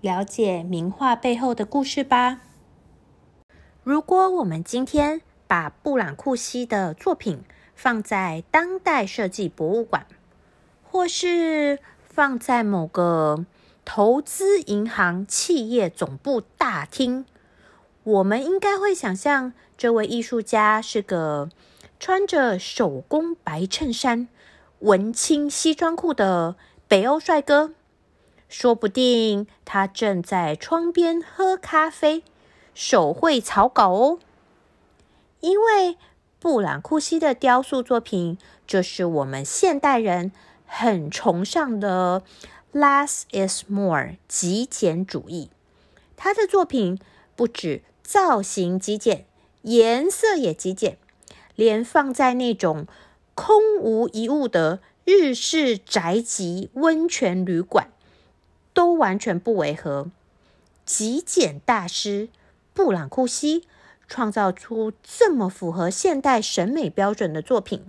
了解名画背后的故事吧。如果我们今天把布朗库西的作品放在当代设计博物馆，或是放在某个投资银行企业总部大厅，我们应该会想象这位艺术家是个穿着手工白衬衫、文青西装裤的北欧帅哥。说不定他正在窗边喝咖啡，手绘草稿哦。因为布朗库西的雕塑作品，就是我们现代人很崇尚的 “less is more” 极简主义。他的作品不止造型极简，颜色也极简，连放在那种空无一物的日式宅急温泉旅馆。都完全不违和。极简大师布朗库西创造出这么符合现代审美标准的作品，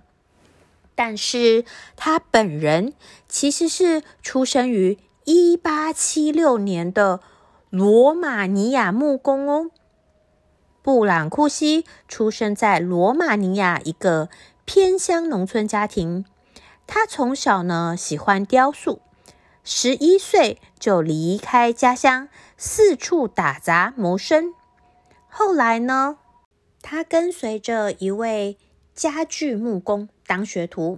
但是他本人其实是出生于一八七六年的罗马尼亚木工哦。布朗库西出生在罗马尼亚一个偏乡农村家庭，他从小呢喜欢雕塑。十一岁就离开家乡，四处打杂谋生。后来呢，他跟随着一位家具木工当学徒。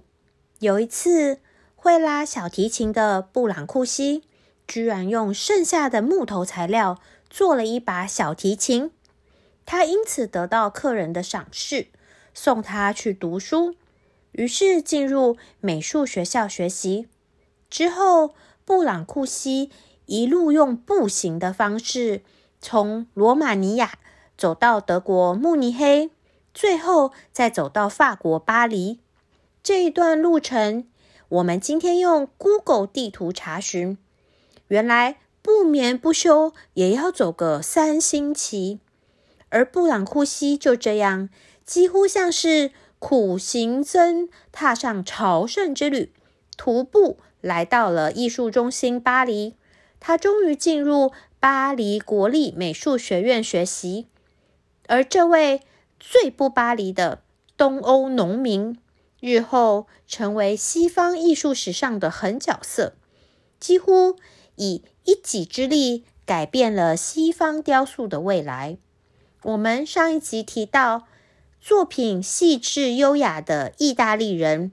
有一次，会拉小提琴的布朗库西居然用剩下的木头材料做了一把小提琴。他因此得到客人的赏识，送他去读书。于是进入美术学校学习。之后。布朗库西一路用步行的方式从罗马尼亚走到德国慕尼黑，最后再走到法国巴黎。这一段路程，我们今天用 Google 地图查询，原来不眠不休也要走个三星期。而布朗库西就这样，几乎像是苦行僧踏上朝圣之旅，徒步。来到了艺术中心巴黎，他终于进入巴黎国立美术学院学习。而这位最不巴黎的东欧农民，日后成为西方艺术史上的狠角色，几乎以一己之力改变了西方雕塑的未来。我们上一集提到，作品细致优雅的意大利人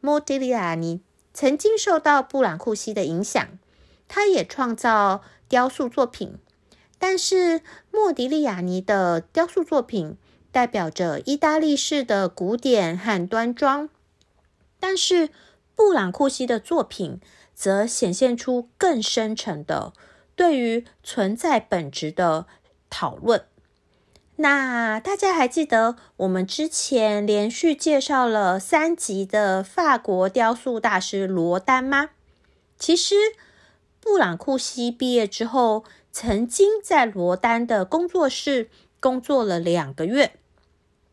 莫迪利亚尼。曾经受到布朗库西的影响，他也创造雕塑作品。但是莫迪利亚尼的雕塑作品代表着意大利式的古典和端庄，但是布朗库西的作品则显现出更深沉的对于存在本质的讨论。那大家还记得我们之前连续介绍了三集的法国雕塑大师罗丹吗？其实布朗库西毕业之后，曾经在罗丹的工作室工作了两个月。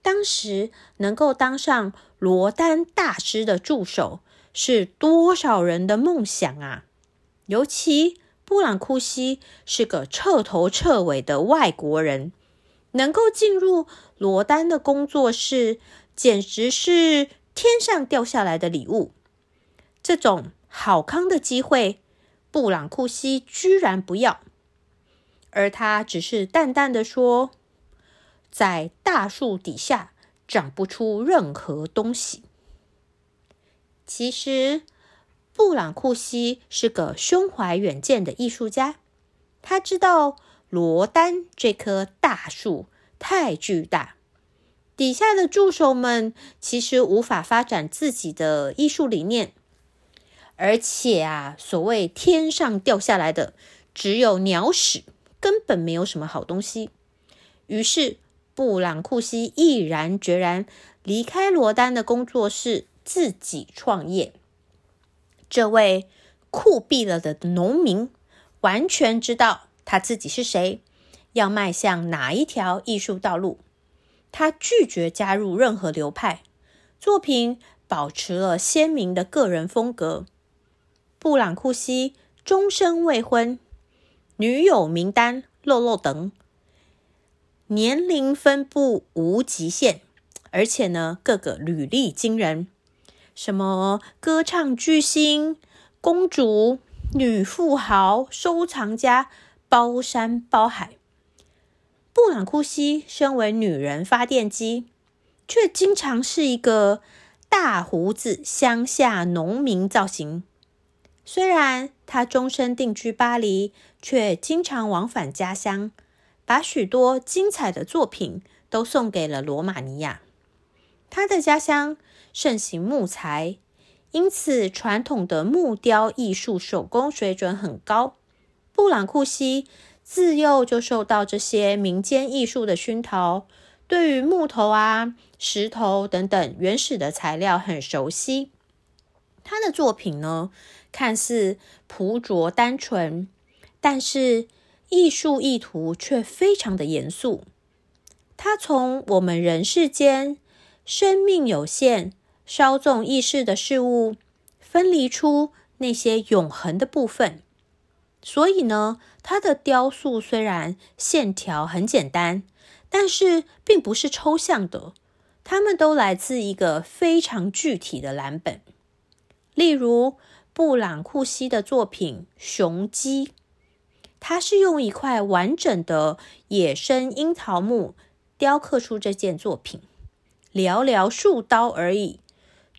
当时能够当上罗丹大师的助手，是多少人的梦想啊！尤其布朗库西是个彻头彻尾的外国人。能够进入罗丹的工作室，简直是天上掉下来的礼物。这种好康的机会，布朗库西居然不要，而他只是淡淡的说：“在大树底下长不出任何东西。”其实，布朗库西是个胸怀远见的艺术家，他知道。罗丹这棵大树太巨大，底下的助手们其实无法发展自己的艺术理念，而且啊，所谓天上掉下来的只有鸟屎根本没有什么好东西。于是，布朗库西毅然决然离开罗丹的工作室，自己创业。这位酷毙了的农民完全知道他自己是谁，要迈向哪一条艺术道路。他拒绝加入任何流派，作品保持了鲜明的个人风格。布朗库西终身未婚，女友名单漏漏等。年龄分布无极限，而且呢，各个履历惊人，什么歌唱巨星、公主、女富豪、收藏家，包山包海。布朗库西身为女人发电机，却经常是一个大胡子乡下农民造型。虽然他终身定居巴黎，却经常往返家乡。把许多精彩的作品都送给了罗马尼亚。他的家乡盛行木材，因此传统的木雕艺术手工水准很高。布朗库西自幼就受到这些民间艺术的熏陶，对于木头啊、石头等等原始的材料很熟悉。他的作品呢，看似朴拙单纯，但是。艺术意图却非常的严肃。他从我们人世间生命有限、稍纵易逝的事物，分离出那些永恒的部分。所以呢，他的雕塑虽然线条很简单，但是并不是抽象的，它们都来自一个非常具体的蓝本。例如布朗库西的作品《雄鸡》。他是用一块完整的野生樱桃木雕刻出这件作品，寥寥数刀而已，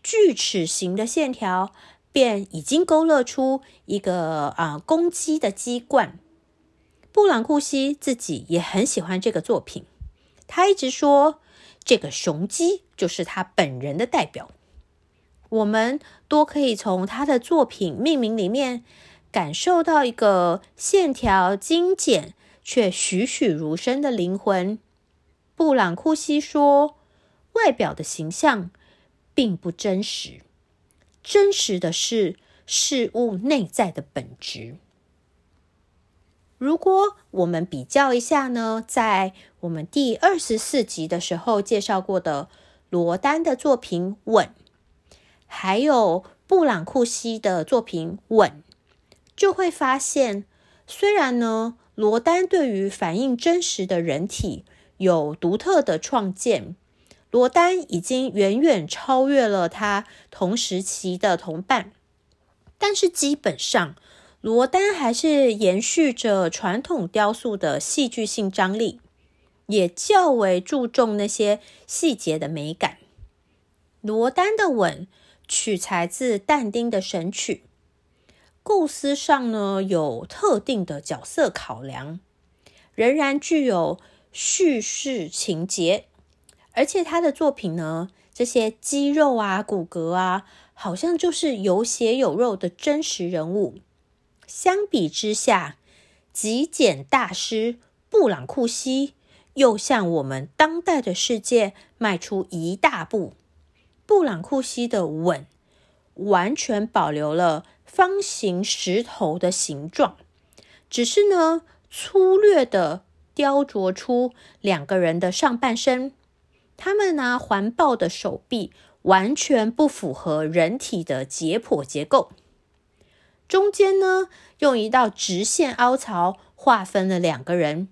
锯齿形的线条便已经勾勒出一个啊公鸡的鸡冠。布朗库西自己也很喜欢这个作品，他一直说这个雄鸡就是他本人的代表。我们多可以从他的作品命名里面。感受到一个线条精简却栩栩如生的灵魂。布朗库西说：“外表的形象并不真实，真实的是事物内在的本质。”如果我们比较一下呢，在我们第二十四集的时候介绍过的罗丹的作品《吻》，还有布朗库西的作品《吻》。就会发现，虽然呢，罗丹对于反映真实的人体有独特的创建，罗丹已经远远超越了他同时期的同伴，但是基本上，罗丹还是延续着传统雕塑的戏剧性张力，也较为注重那些细节的美感。罗丹的吻取材自但丁的《神曲》。构思上呢有特定的角色考量，仍然具有叙事情节，而且他的作品呢，这些肌肉啊、骨骼啊，好像就是有血有肉的真实人物。相比之下，极简大师布朗库西又向我们当代的世界迈出一大步。布朗库西的吻完全保留了。方形石头的形状，只是呢粗略的雕琢出两个人的上半身。他们呢环抱的手臂完全不符合人体的解剖结构。中间呢用一道直线凹槽划分了两个人，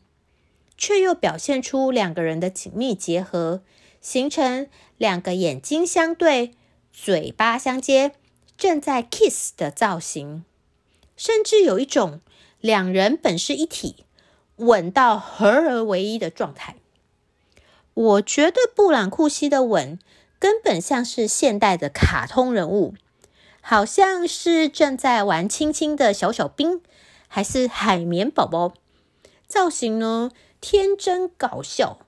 却又表现出两个人的紧密结合，形成两个眼睛相对，嘴巴相接。正在 kiss 的造型，甚至有一种两人本是一体、吻到合而为一的状态。我觉得布朗库西的吻根本像是现代的卡通人物，好像是正在玩亲亲的小小兵，还是海绵宝宝。造型呢，天真搞笑，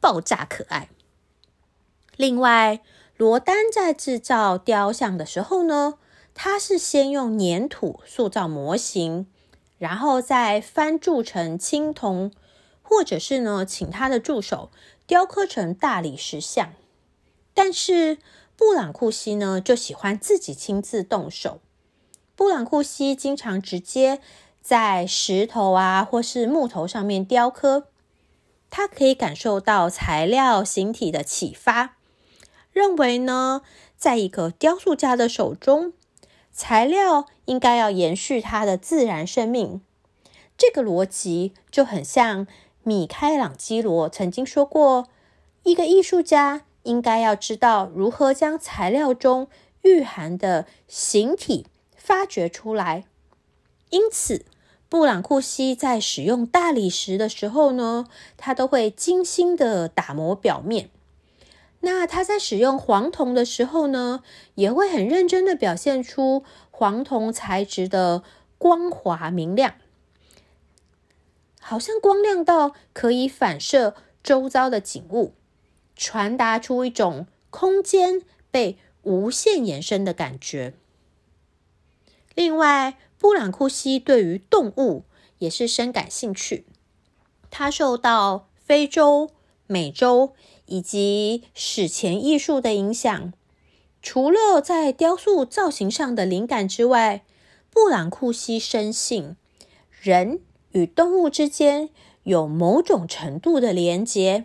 爆炸可爱。另外，罗丹在制造雕像的时候呢，他是先用粘土塑造模型，然后再翻铸成青铜，或者是呢，请他的助手雕刻成大理石像。但是布朗库西呢，就喜欢自己亲自动手。布朗库西经常直接在石头啊，或是木头上面雕刻。他可以感受到材料形体的启发，认为呢，在一个雕塑家的手中，材料应该要延续它的自然生命。这个逻辑就很像米开朗基罗曾经说过：“一个艺术家应该要知道如何将材料中蕴含的形体发掘出来。”因此。布朗库西在使用大理石的时候呢，他都会精心的打磨表面。那他在使用黄铜的时候呢，也会很认真的表现出黄铜材质的光滑明亮，好像光亮到可以反射周遭的景物，传达出一种空间被无限延伸的感觉。另外，布朗库西对于动物也是深感兴趣。他受到非洲、美洲以及史前艺术的影响。除了在雕塑造型上的灵感之外，布朗库西深信人与动物之间有某种程度的连结。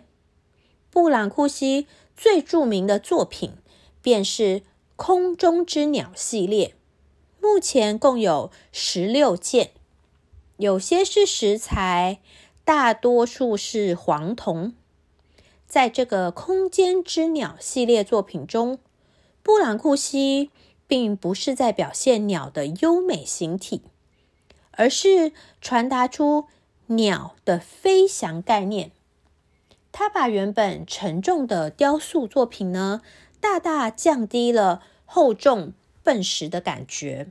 布朗库西最著名的作品便是《空中之鸟》系列。目前共有十六件，有些是石材，大多数是黄铜。在这个“空间之鸟”系列作品中，布朗库西并不是在表现鸟的优美形体，而是传达出鸟的飞翔概念。他把原本沉重的雕塑作品呢，大大降低了厚重。笨实的感觉，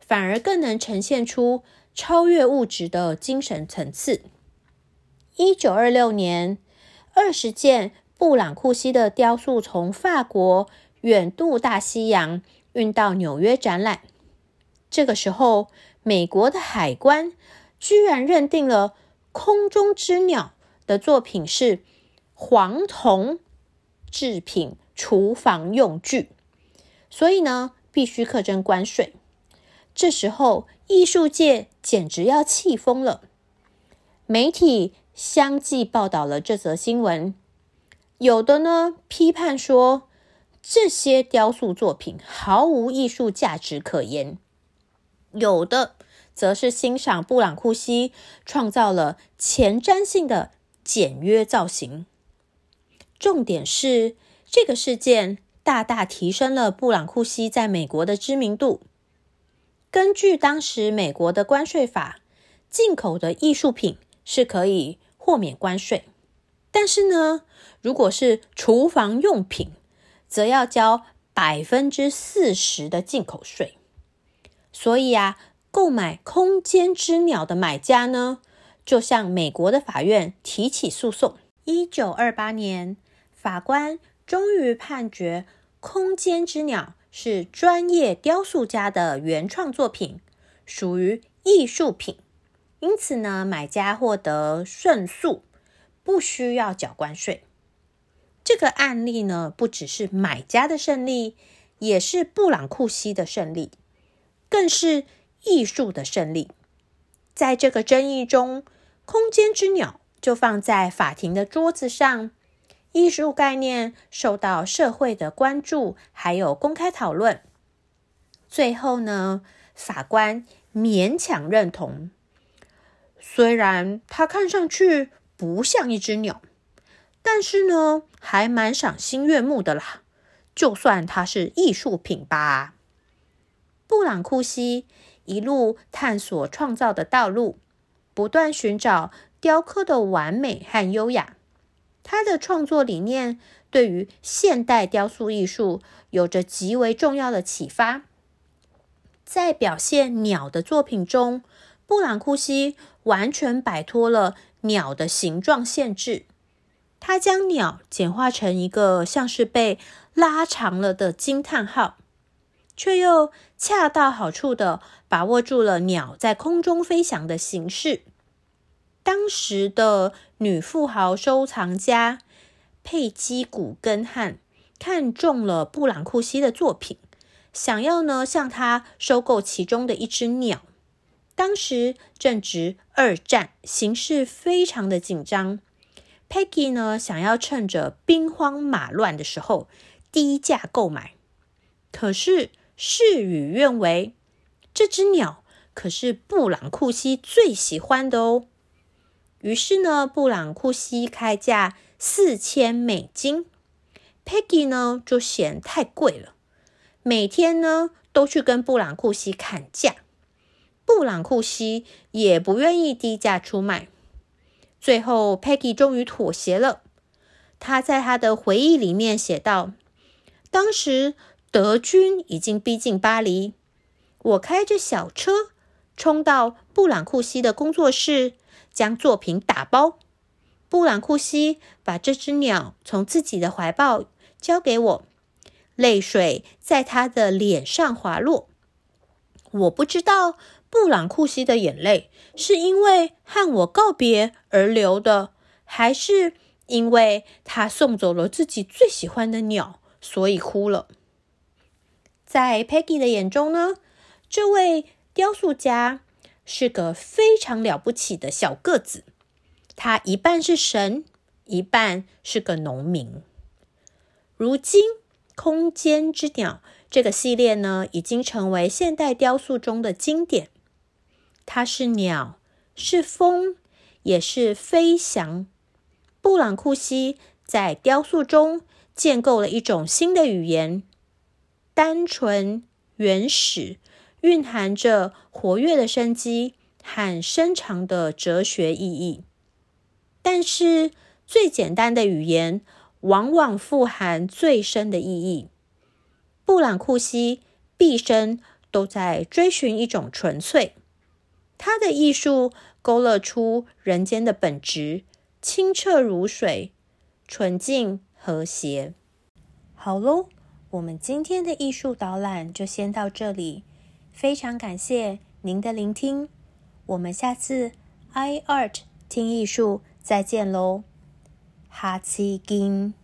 反而更能呈现出超越物质的精神层次。一九二六年，二十件布朗库西的雕塑从法国远渡大西洋，运到纽约展览。这个时候，美国的海关居然认定了《空中之鸟》的作品是黄铜制品厨房用具，所以呢。必须课征关税。这时候，艺术界简直要气疯了。媒体相继报道了这则新闻，有的呢批判说这些雕塑作品毫无艺术价值可言，有的则是欣赏布朗库西创造了前瞻性的简约造型。重点是这个事件。大大提升了布朗库西在美国的知名度。根据当时美国的关税法，进口的艺术品是可以豁免关税，但是呢，如果是厨房用品，则要交百分之四十的进口税。所以啊，购买空间之鸟的买家呢，就向美国的法院提起诉讼。一九二八年，法官。终于判决《空间之鸟》是专业雕塑家的原创作品，属于艺术品，因此呢，买家获得胜诉，不需要缴关税。这个案例呢，不只是买家的胜利，也是布朗库西的胜利，更是艺术的胜利。在这个争议中，《空间之鸟》就放在法庭的桌子上。艺术概念受到社会的关注，还有公开讨论。最后呢，法官勉强认同。虽然它看上去不像一只鸟，但是呢，还蛮赏心悦目的啦。就算它是艺术品吧。布朗库西一路探索创造的道路，不断寻找雕刻的完美和优雅。他的创作理念对于现代雕塑艺术有着极为重要的启发。在表现鸟的作品中，布朗库西完全摆脱了鸟的形状限制，他将鸟简化成一个像是被拉长了的惊叹号。却又恰到好处的把握住了鸟在空中飞翔的形式。当时的女富豪收藏家佩姬古根汉看中了布朗库西的作品，想要呢向他收购其中的一只鸟。当时正值二战，形势非常的紧张。Peggy 呢想要趁着兵荒马乱的时候低价购买，可是。事与愿违，这只鸟可是布朗库西最喜欢的哦。于是呢，布朗库西开价四千美金，Peggy 呢就嫌太贵了，每天呢都去跟布朗库西砍价，布朗库西也不愿意低价出卖。最后，Peggy 终于妥协了。他在他的回忆里面写道：“当时。”德军已经逼近巴黎，我开着小车冲到布朗库西的工作室，将作品打包。布朗库西把这只鸟从自己的怀抱交给我，泪水在他的脸上滑落。我不知道布朗库西的眼泪是因为和我告别而流的，还是因为他送走了自己最喜欢的鸟，所以哭了。在 Peggy 的眼中呢，这位雕塑家是个非常了不起的小个子。他一半是神，一半是个农民。如今，《空间之鸟》这个系列呢，已经成为现代雕塑中的经典。它是鸟，是风，也是飞翔。布朗库西在雕塑中建构了一种新的语言。单纯、原始，蕴含着活跃的生机和深长的哲学意义。但是，最简单的语言往往富含最深的意义。布朗库西毕生都在追寻一种纯粹，他的艺术勾勒出人间的本质：清澈如水，纯净和谐。好喽。我们今天的艺术导览就先到这里，非常感谢您的聆听，我们下次 i art 听艺术再见喽，哈奇金。